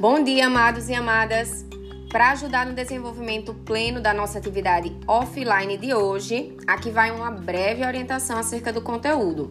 Bom dia, amados e amadas! Para ajudar no desenvolvimento pleno da nossa atividade offline de hoje, aqui vai uma breve orientação acerca do conteúdo.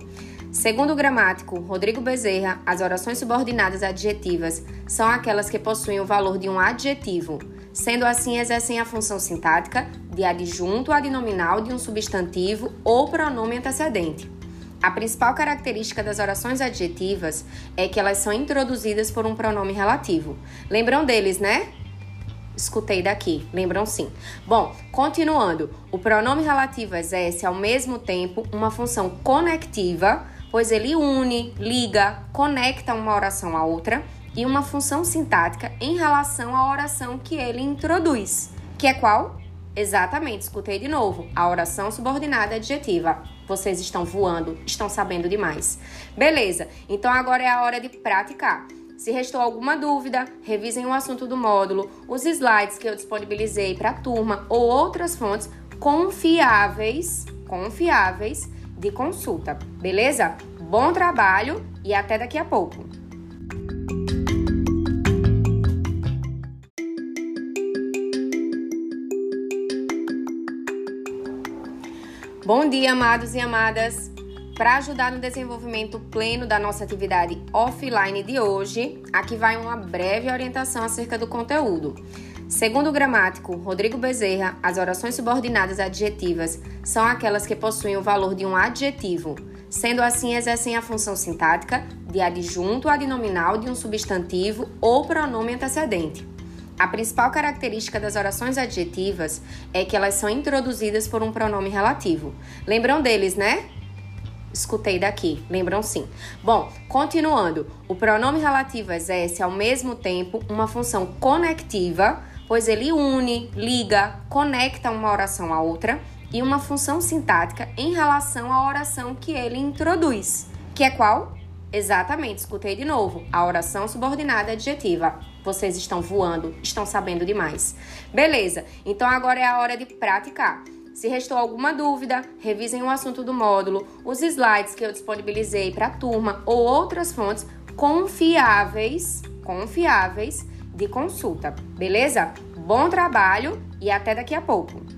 Segundo o gramático Rodrigo Bezerra, as orações subordinadas adjetivas são aquelas que possuem o valor de um adjetivo, sendo assim exercem a função sintática de adjunto adnominal de um substantivo ou pronome antecedente. A principal característica das orações adjetivas é que elas são introduzidas por um pronome relativo. Lembram deles, né? Escutei daqui, lembram sim. Bom, continuando, o pronome relativo exerce ao mesmo tempo uma função conectiva, pois ele une, liga, conecta uma oração a outra, e uma função sintática em relação à oração que ele introduz, que é qual? Exatamente, escutei de novo. A oração subordinada adjetiva. Vocês estão voando, estão sabendo demais. Beleza, então agora é a hora de praticar. Se restou alguma dúvida, revisem o assunto do módulo, os slides que eu disponibilizei para a turma ou outras fontes confiáveis, confiáveis de consulta. Beleza? Bom trabalho e até daqui a pouco. Bom dia, amados e amadas! Para ajudar no desenvolvimento pleno da nossa atividade offline de hoje, aqui vai uma breve orientação acerca do conteúdo. Segundo o gramático Rodrigo Bezerra, as orações subordinadas adjetivas são aquelas que possuem o valor de um adjetivo, sendo assim exercem a função sintática de adjunto adnominal de um substantivo ou pronome antecedente. A principal característica das orações adjetivas é que elas são introduzidas por um pronome relativo. Lembram deles, né? Escutei daqui, lembram sim. Bom, continuando, o pronome relativo exerce ao mesmo tempo uma função conectiva, pois ele une, liga, conecta uma oração a outra, e uma função sintática em relação à oração que ele introduz, que é qual? Exatamente, escutei de novo. A oração subordinada adjetiva. Vocês estão voando, estão sabendo demais. Beleza, então agora é a hora de praticar. Se restou alguma dúvida, revisem o assunto do módulo, os slides que eu disponibilizei para a turma ou outras fontes confiáveis, confiáveis de consulta. Beleza? Bom trabalho e até daqui a pouco.